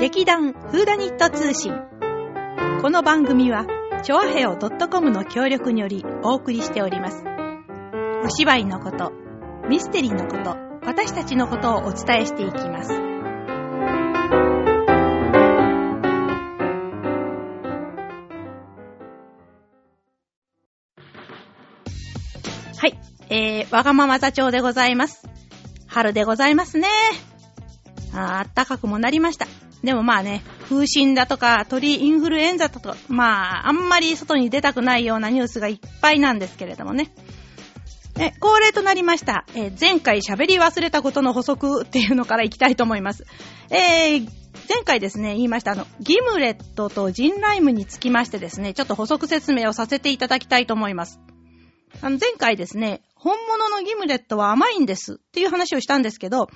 劇団フーダニット通信。この番組は、チョアヘオ .com の協力によりお送りしております。お芝居のこと、ミステリーのこと、私たちのことをお伝えしていきます。はい、えー、わがまま座長でございます。春でございますね。ああったかくもなりました。でもまあね、風疹だとか鳥インフルエンザとか、まあ、あんまり外に出たくないようなニュースがいっぱいなんですけれどもね。え、恒例となりました。えー前回喋り忘れたことの補足っていうのからいきたいと思います。えー前回ですね、言いました、あの、ギムレットとジンライムにつきましてですね、ちょっと補足説明をさせていただきたいと思います。あの、前回ですね、本物のギムレットは甘いんですっていう話をしたんですけど、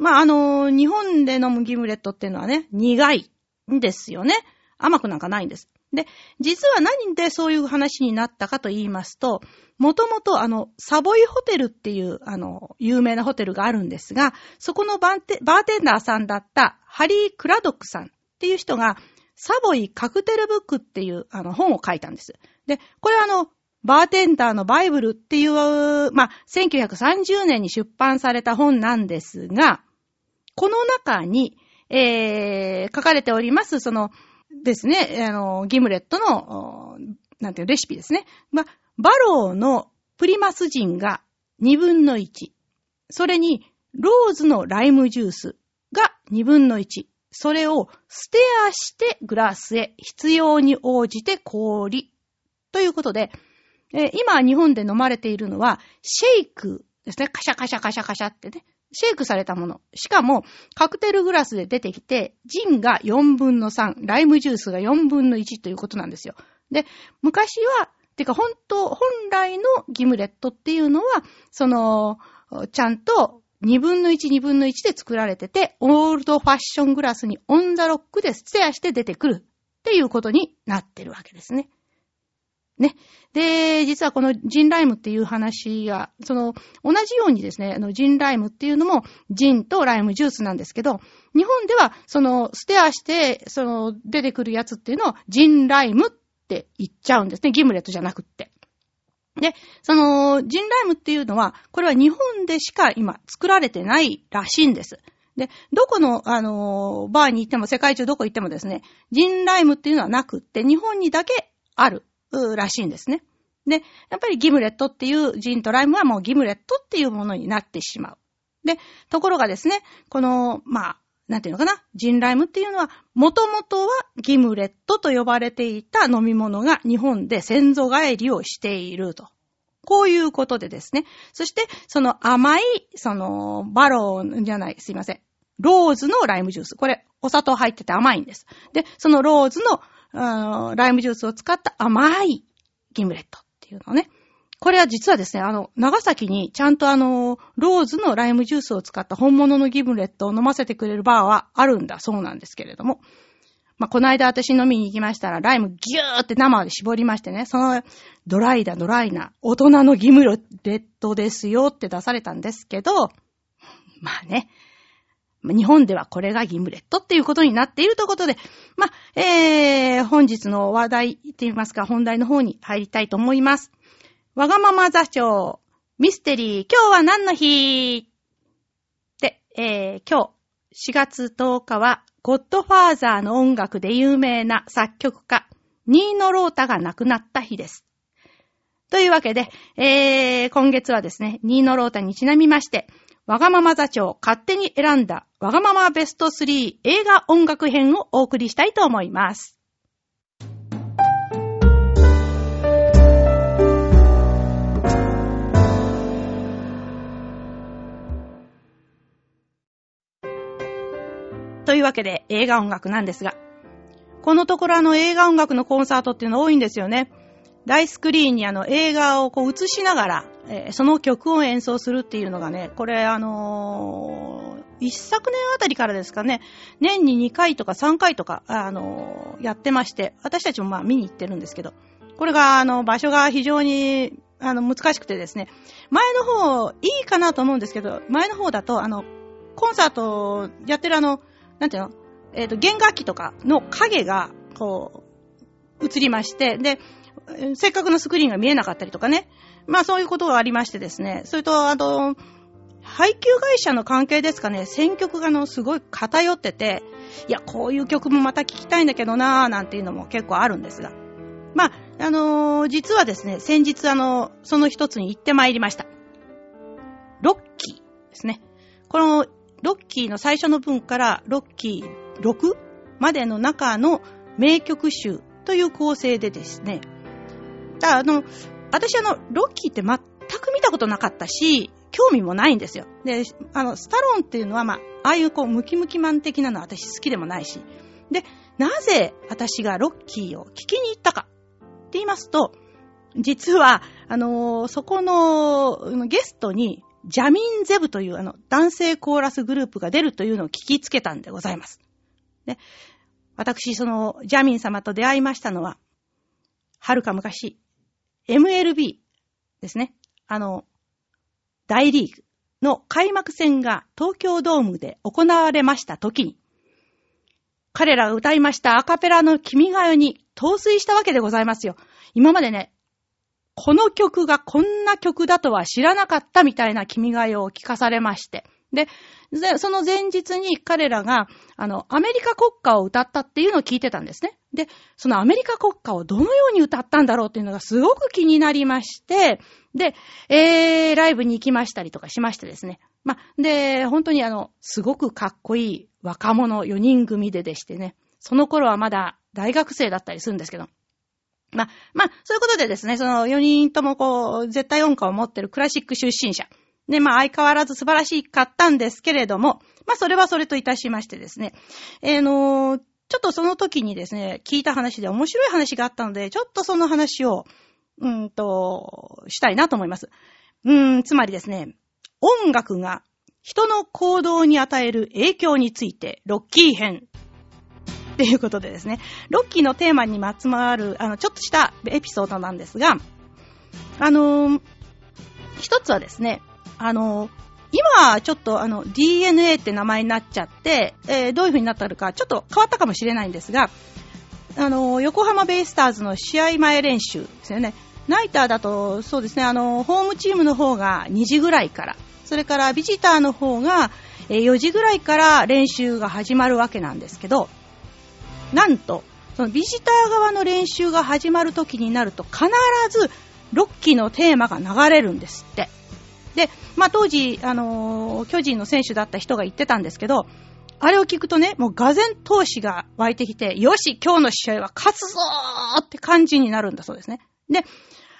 まあ、あの日本で飲むギムレットっていうのはね、苦いんですよね。甘くなんかないんです。で、実は何でそういう話になったかと言いますと、もともとあの、サボイホテルっていう、あの、有名なホテルがあるんですが、そこのバーテバーテンダーさんだったハリー・クラドックさんっていう人が、サボイカクテルブックっていうあの本を書いたんです。で、これはあの、バーテンダーのバイブルっていう、まあ、1930年に出版された本なんですが、この中に、えー、書かれております、その、ですね、あの、ギムレットの、なんていう、レシピですね。ま、バローのプリマスジンが2分の1。それに、ローズのライムジュースが2分の1。それをステアしてグラスへ必要に応じて氷。ということで、えー今日本で飲まれているのは、シェイクですね。カシャカシャカシャカシャってね。シェイクされたもの。しかも、カクテルグラスで出てきて、ジンが4分の3、ライムジュースが4分の1ということなんですよ。で、昔は、てか本当、本来のギムレットっていうのは、その、ちゃんと2分の1、2分の1で作られてて、オールドファッショングラスにオンザロックでステアして出てくるっていうことになってるわけですね。ね。で、実はこのジンライムっていう話が、その、同じようにですね、あの、ジンライムっていうのも、ジンとライムジュースなんですけど、日本では、その、ステアして、その、出てくるやつっていうのを、ジンライムって言っちゃうんですね。ギムレットじゃなくって。で、その、ジンライムっていうのは、これは日本でしか今作られてないらしいんです。で、どこの、あのーバーに行っても、世界中どこ行ってもですね、ジンライムっていうのはなくって、日本にだけある、らしいんですね。で、やっぱりギムレットっていうジンとライムはもうギムレットっていうものになってしまう。で、ところがですね、この、まあ、なんていうのかな、ジンライムっていうのは、もともとはギムレットと呼ばれていた飲み物が日本で先祖返りをしていると。こういうことでですね。そして、その甘い、その、バローじゃない、すいません。ローズのライムジュース。これ、お砂糖入ってて甘いんです。で、そのローズの、あーライムジュースを使った甘いギムレットっていうのね。これは実はですね、あの、長崎にちゃんとあの、ローズのライムジュースを使った本物のギムレットを飲ませてくれるバーはあるんだそうなんですけれども。まあ、この間私飲みに行きましたら、ライムギューって生で絞りましてね、その、ドライだドライな、大人のギムレットですよって出されたんですけど、まあね、日本ではこれがギムレットっていうことになっているということで、まあ、えー、本日の話題って言いますか、本題の方に入りたいと思います。わがまま座長、ミステリー、今日は何の日？で、えー、今日、4月10日は、ゴッドファーザーの音楽で有名な作曲家、ニーノ・ロータが亡くなった日です。というわけで、えー、今月はですね、ニーノ・ロータにちなみまして、わがまま座長勝手に選んだわがままベスト3映画音楽編をお送りしたいと思います。というわけで映画音楽なんですが、このところあの映画音楽のコンサートっていうの多いんですよね。大スクリーンにあの映画をこう映しながら、えーその曲を演奏するっていうのがね、これあの一昨年あたりからですかね、年に2回とか3回とか、あのやってまして、私たちもまあ見に行ってるんですけど、これがあの場所が非常にあの難しくてですね、前の方いいかなと思うんですけど、前の方だとあの、コンサートやってるあの、なんていうの？えっ、と、弦楽器とかの影が、こう、映りまして、で、せっかくのスクリーンが見えなかったりとかね。まあそういうことがありましてですね。それと、あと、配給会社の関係ですかね、選曲がの、すごい偏ってて、いや、こういう曲もまた聴きたいんだけどなぁ、なんていうのも結構あるんですが。まあ、あのー、実はですね、先日あの、その一つに行ってまいりました。ロッキーですね。この、ロッキーの最初の文からロッキー6までの中の名曲集という構成でですね、だあの、私あの、ロッキーって全く見たことなかったし、興味もないんですよ。で、あの、スタローンっていうのは、まあ、ああいうこう、ムキムキマン的なのは私好きでもないし。で、なぜ私がロッキーを聞きに行ったかって言いますと、実は、あのー、そこのゲストに、ジャミンゼブというあの男性コーラスグループが出るというのを聞きつけたんでございます。で、私、そのジャミン様と出会いましたのは、はるか昔、MLB ですね。あの、大リーグの開幕戦が東京ドームで行われました時に、彼らが歌いましたアカペラの君が代に陶酔したわけでございますよ。今までね、この曲がこんな曲だとは知らなかったみたいな君が代を聞かされまして。で、その前日に彼らが、あの、アメリカ国歌を歌ったっていうのを聞いてたんですね。で、そのアメリカ国歌をどのように歌ったんだろうっていうのがすごく気になりまして、で、えー、ライブに行きましたりとかしましてですね。まで、本当にあの、すごくかっこいい若者4人組ででしてね。その頃はまだ大学生だったりするんですけど。ままそういうことでですね、その4人ともこう、絶対音感を持ってるクラシック出身者。ね、まあ相変わらず素晴らしかったんですけれども、まあそれはそれといたしましてですね、えー、のー、ちょっとその時にですね、聞いた話で面白い話があったので、ちょっとその話を、うんと、したいなと思います。うーん、つまりですね、音楽が人の行動に与える影響について、ロッキー編。っていうことでですね、ロッキーのテーマにまつわる、あの、ちょっとしたエピソードなんですが、あのー、一つはですね、あの、今、ちょっとあの、DNA って名前になっちゃって、えー、どういう風になったのか、ちょっと変わったかもしれないんですが、あの、横浜ベイスターズの試合前練習ですよね。ナイターだと、そうですね、あの、ホームチームの方が2時ぐらいから、それからビジターの方が4時ぐらいから練習が始まるわけなんですけど、なんと、そのビジター側の練習が始まる時になると必ずロッキーのテーマが流れるんですって。で、まあ当時、あのー、巨人の選手だった人が言ってたんですけど、あれを聞くとね、もう俄然闘志が湧いてきて、よし、今日の試合は勝つぞーって感じになるんだそうですね。で、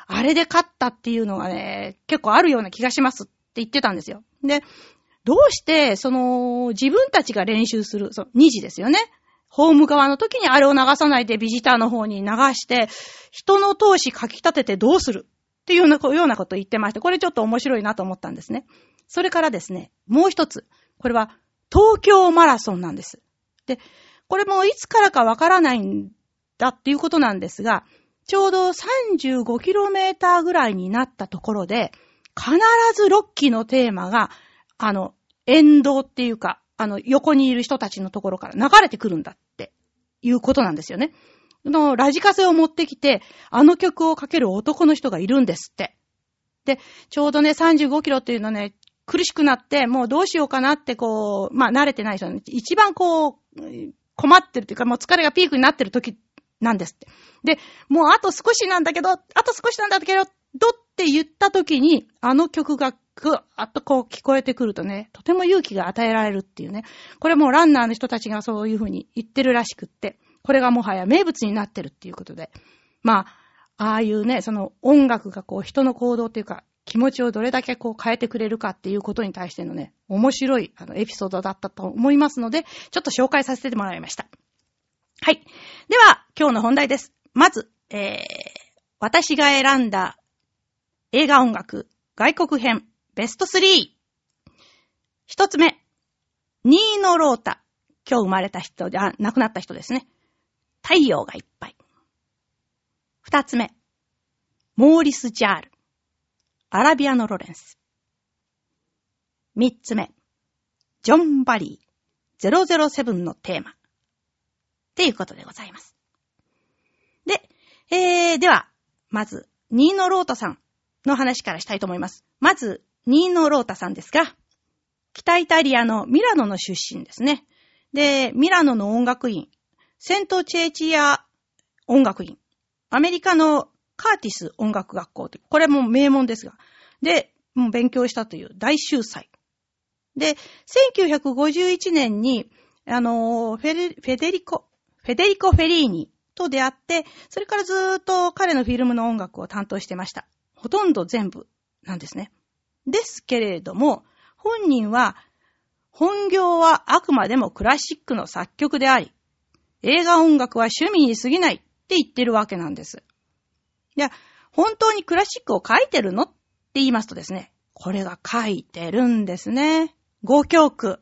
あれで勝ったっていうのがね、結構あるような気がしますって言ってたんですよ。で、どうして、その、自分たちが練習する、その、2時ですよね。ホーム側の時にあれを流さないでビジターの方に流して、人の闘志かき立ててどうするっていうようなことを言ってまして、これちょっと面白いなと思ったんですね。それからですね、もう一つ。これは東京マラソンなんです。で、これもいつからかわからないんだっていうことなんですが、ちょうど 35km ぐらいになったところで、必ずロッキーのテーマが、あの、沿道っていうか、あの、横にいる人たちのところから流れてくるんだっていうことなんですよね。のラジカセを持ってきて、あの曲をかける男の人がいるんですって。で、ちょうどね、35キロっていうのね、苦しくなって、もうどうしようかなってこう、まあ慣れてない人ね、一番こう、困ってるっていうか、もう疲れがピークになってる時なんですって。で、もうあと少しなんだけど、あと少しなんだけど、どって言った時に、あの曲がぐわっとこう聞こえてくるとね、とても勇気が与えられるっていうね。これもうランナーの人たちがそういうふうに言ってるらしくって。これがもはや名物になってるっていうことで、まあ、ああいうね、その音楽がこう人の行動っていうか、気持ちをどれだけこう変えてくれるかっていうことに対してのね、面白いあのエピソードだったと思いますので、ちょっと紹介させてもらいました。はい。では、今日の本題です。まず、えー、私が選んだ映画音楽外国編ベスト3。一つ目、ニーノ・ロータ。今日生まれた人、あ、亡くなった人ですね。太陽がいっぱい。二つ目、モーリス・ジャール。アラビアのロレンス。三つ目、ジョン・バリー。007のテーマ。っていうことでございます。で、えー、では、まず、ニーノ・ロータさんの話からしたいと思います。まず、ニーノ・ロータさんですが、北イタリアのミラノの出身ですね。で、ミラノの音楽院、セント・チェーチア音楽院、アメリカのカーティス音楽学校これも名門ですが、で、もう勉強したという大秀才。で、1951年に、あの、フェフェデリコ、フェデリコ・フェリーニと出会って、それからずーっと彼のフィルムの音楽を担当してました。ほとんど全部なんですね。ですけれども、本人は、本業はあくまでもクラシックの作曲であり、映画音楽は趣味に過ぎないって言ってるわけなんです。いや、本当にクラシックを書いてるのって言いますとですね、これが書いてるんですね。5曲。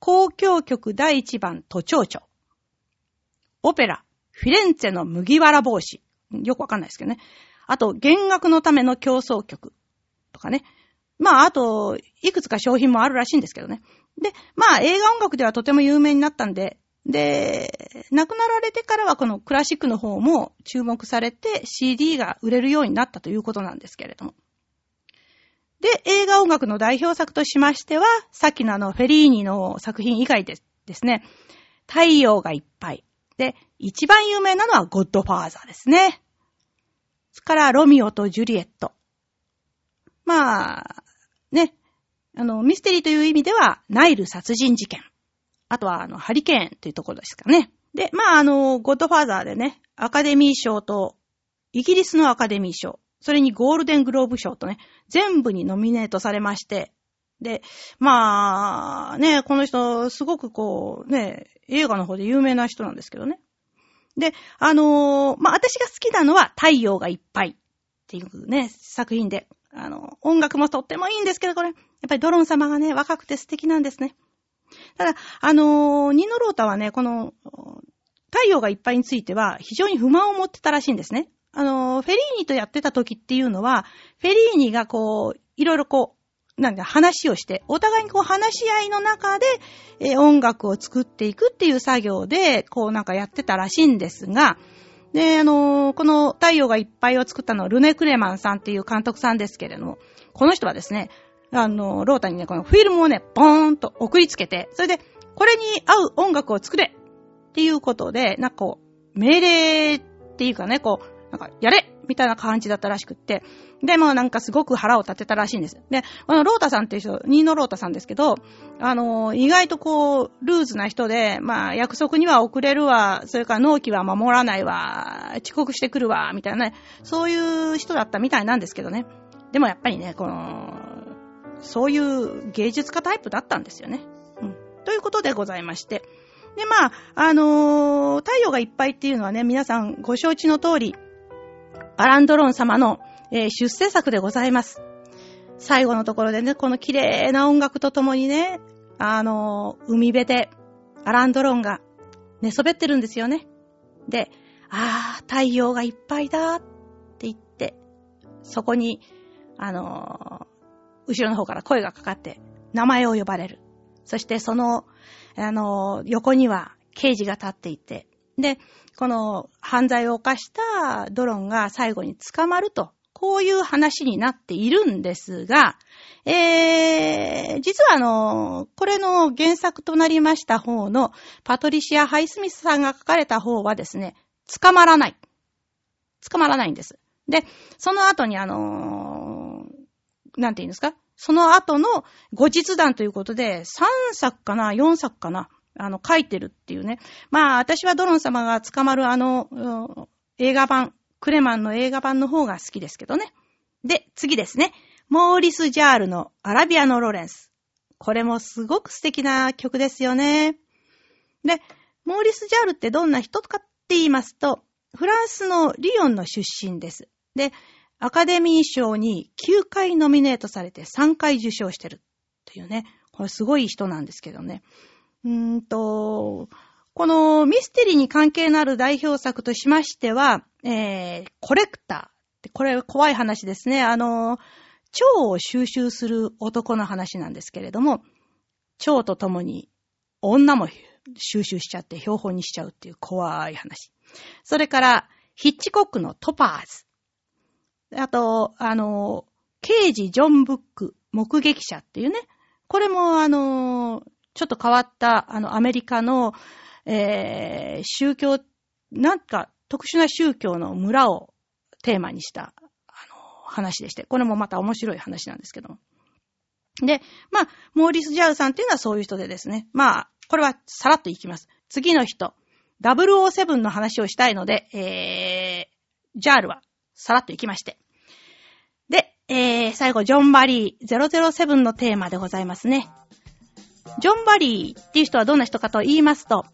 交響曲第1番都庁長。オペラ、フィレンツェの麦わら帽子。よくわかんないですけどね。あと、弦楽のための競争曲。とかね。まあ、あと、いくつか商品もあるらしいんですけどね。で、まあ、映画音楽ではとても有名になったんで、で、亡くなられてからはこのクラシックの方も注目されて CD が売れるようになったということなんですけれども。で、映画音楽の代表作としましては、さっきのあのフェリーニの作品以外でですね、太陽がいっぱい。で、一番有名なのはゴッドファーザーですね。それからロミオとジュリエット。まあ、ね、あの、ミステリーという意味では、ナイル殺人事件。あとは、あの、ハリケーンというところですかね。で、まあ、あの、ゴッドファーザーでね、アカデミー賞と、イギリスのアカデミー賞、それにゴールデングローブ賞とね、全部にノミネートされまして、で、まあ、ね、この人、すごくこう、ね、映画の方で有名な人なんですけどね。で、あのー、まあ、私が好きなのは、太陽がいっぱいっていうね、作品で、あの、音楽もとってもいいんですけど、これ、やっぱりドロン様がね、若くて素敵なんですね。ただ、あのー、ニノロータはね、この、太陽がいっぱいについては、非常に不満を持ってたらしいんですね。あのー、フェリーニとやってた時っていうのは、フェリーニがこう、いろいろこう、なんだ、話をして、お互いにこう話し合いの中で、えー、音楽を作っていくっていう作業で、こうなんかやってたらしいんですが、で、あのー、この太陽がいっぱいを作ったのはルネ・クレマンさんっていう監督さんですけれども、この人はですね、あの、ロータにね、このフィルムをね、ボーンと送りつけて、それで、これに合う音楽を作れっていうことで、なんかこう、命令っていうかね、こう、なんか、やれみたいな感じだったらしくって。で、もなんかすごく腹を立てたらしいんです。で、このロータさんっていう人、ニーノロータさんですけど、あの、意外とこう、ルーズな人で、まあ、約束には遅れるわ、それから納期は守らないわ、遅刻してくるわ、みたいなね、そういう人だったみたいなんですけどね。でもやっぱりね、この、そういう芸術家タイプだったんですよね。うん。ということでございまして。で、まあ、あのー、太陽がいっぱいっていうのはね、皆さんご承知の通り、アランドロン様の、えー、出世作でございます。最後のところでね、この綺麗な音楽とともにね、あのー、海辺でアランドロンが寝そべってるんですよね。で、ああ、太陽がいっぱいだって言って、そこに、あのー、後ろの方から声がかかって、名前を呼ばれる。そしてその、あの、横には刑事が立っていて、で、この犯罪を犯したドロンが最後に捕まると、こういう話になっているんですが、えー、実はあの、これの原作となりました方のパトリシア・ハイスミスさんが書かれた方はですね、捕まらない。捕まらないんです。で、その後にあのー、なんて言うんですか？その後の後日談ということで、3作かな ?4 作かなあの、書いてるっていうね。まあ、私はドロン様が捕まるあの、映画版、クレマンの映画版の方が好きですけどね。で、次ですね。モーリス・ジャールのアラビアのロレンス。これもすごく素敵な曲ですよね。で、モーリス・ジャールってどんな人かって言いますと、フランスのリヨンの出身です。で、アカデミー賞に9回ノミネートされて3回受賞してるというね、これすごい人なんですけどね。うーんと、このミステリーに関係のある代表作としましては、えー、コレクター。これ怖い話ですね。あの、蝶を収集する男の話なんですけれども、蝶と共に女も収集しちゃって標本にしちゃうっていう怖い話。それから、ヒッチコックのトパーズ。あと、あの、刑事ジョン・ブック、目撃者っていうね。これも、あの、ちょっと変わった、あの、アメリカの、えー、宗教、なんか、特殊な宗教の村をテーマにした、あの、話でして、これもまた面白い話なんですけども。で、まあ、モーリス・ジャウさんっていうのはそういう人でですね、まあ、これはさらっといきます。次の人、007の話をしたいので、えー、ジャールはさらっといきまして。で、えー、最後、ジョン・バリー007のテーマでございますね。ジョン・バリーっていう人はどんな人かと言いますと、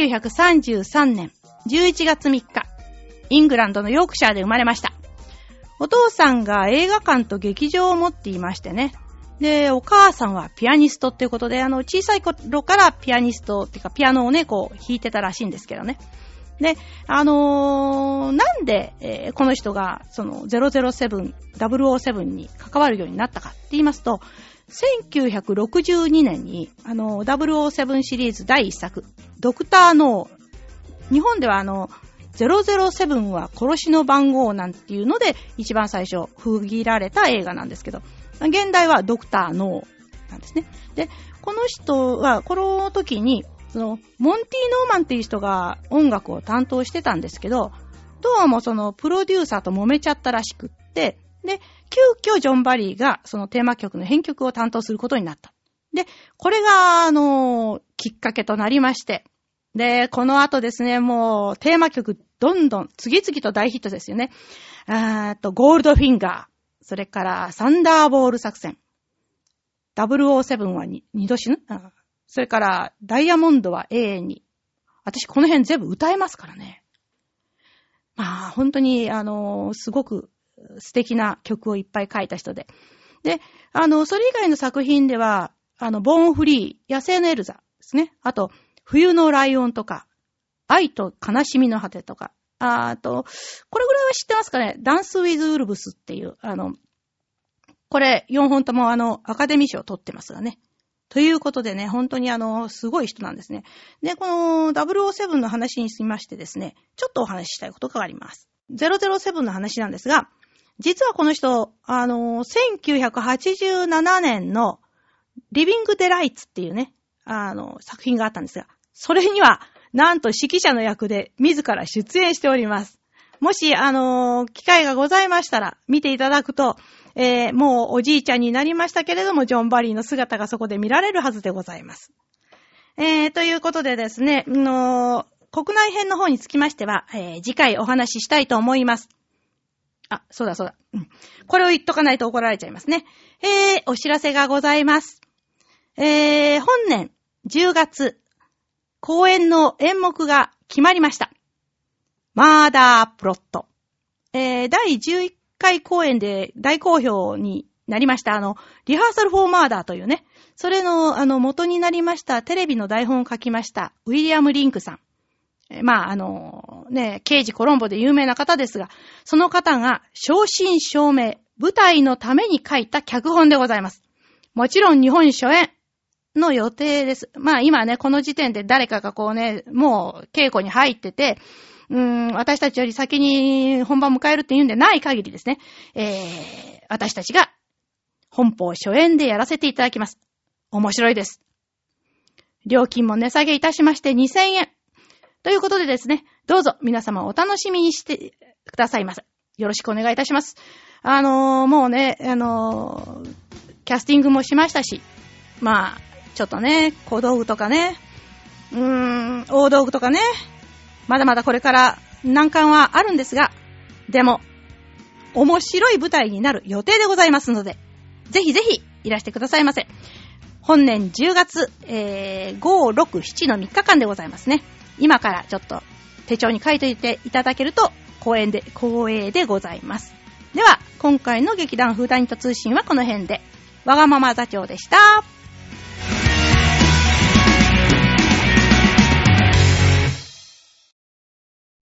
1933年11月3日、イングランドのヨークシャーで生まれました。お父さんが映画館と劇場を持っていましてね。で、お母さんはピアニストっていうことで、あの、小さい頃からピアニストっていうか、ピアノをね、こう、弾いてたらしいんですけどね。で、あのー、なで、えー、この人が、その、007、007に関わるようになったかって言いますと、1962年に、あの、007シリーズ第1作、ドクターノー、日本ではあの、007は殺しの番号なんていうので、一番最初、封切られた映画なんですけど、現代はドクターノーなんですね。で、この人は、この時に、その、モンティ・ノーマンっていう人が音楽を担当してたんですけど、どうもその、プロデューサーと揉めちゃったらしくって、で、急遽ジョン・バリーがそのテーマ曲の編曲を担当することになった。で、これが、あの、きっかけとなりまして、で、この後ですね、もう、テーマ曲、どんどん、次々と大ヒットですよね。あと、ゴールドフィンガー。それから、サンダーボール作戦。007は二度死ぬ？それから、ダイヤモンドは永遠に。私、この辺全部歌えますからね。まあ、本当に、あの、すごく素敵な曲をいっぱい書いた人で。で、あの、それ以外の作品では、あの、ボーンフリー、野生のエルザですね。あと、冬のライオンとか、愛と悲しみの果てとか、あと、これぐらいは知ってますかね？ダンスウィズ・ウルブスっていう、あの、これ4本ともあの、アカデミー賞を取ってますがね。ということでね、本当にあの、すごい人なんですね。で、この007の話にしましてですね、ちょっとお話ししたいことがあります。007の話なんですが、実はこの人、あの、1987年のリビング・デライツっていうね、あの、作品があったんですが、それには、なんと指揮者の役で自ら出演しております。もし、あの、機会がございましたら、見ていただくと、えー、もうおじいちゃんになりましたけれども、ジョン・バリーの姿がそこで見られるはずでございます。えー、ということでですね、の国内編の方につきましては、えー、次回お話ししたいと思います。あ、そうだそうだ。うん。これを言っとかないと怒られちゃいますね。えー、お知らせがございます。えー、本年10月、公演の演目が決まりました。マーダープロット。えー、第11回公演で大好評になりました。あの、リハーサルフォーマーダーというね、それの、あの、元になりましたテレビの台本を書きました、ウィリアム・リンクさん。えまあ、あの、ね、刑事コロンボで有名な方ですが、その方が、正真正銘、舞台のために書いた脚本でございます。もちろん日本初演。の予定です。まあ今ね、この時点で誰かがこうね、もう稽古に入ってて、うん、私たちより先に本番迎えるって言うんでない限りですね、えー、私たちが本邦初演でやらせていただきます。面白いです。料金も値下げいたしまして2000円。ということでですね、どうぞ皆様お楽しみにしてくださいませ。よろしくお願いいたします。あのー、もうね、あのー、キャスティングもしましたし、まあ、ちょっとね、小道具とかね、うーん、大道具とかね、まだまだこれから難関はあるんですが、でも、面白い舞台になる予定でございますので、ぜひぜひいらしてくださいませ。本年10月、えー、5、6、7の3日間でございますね。今からちょっと手帳に書いておいていただけると、光栄で、光栄でございます。では、今回の劇団フーダニット通信はこの辺で、わがまま座長でした。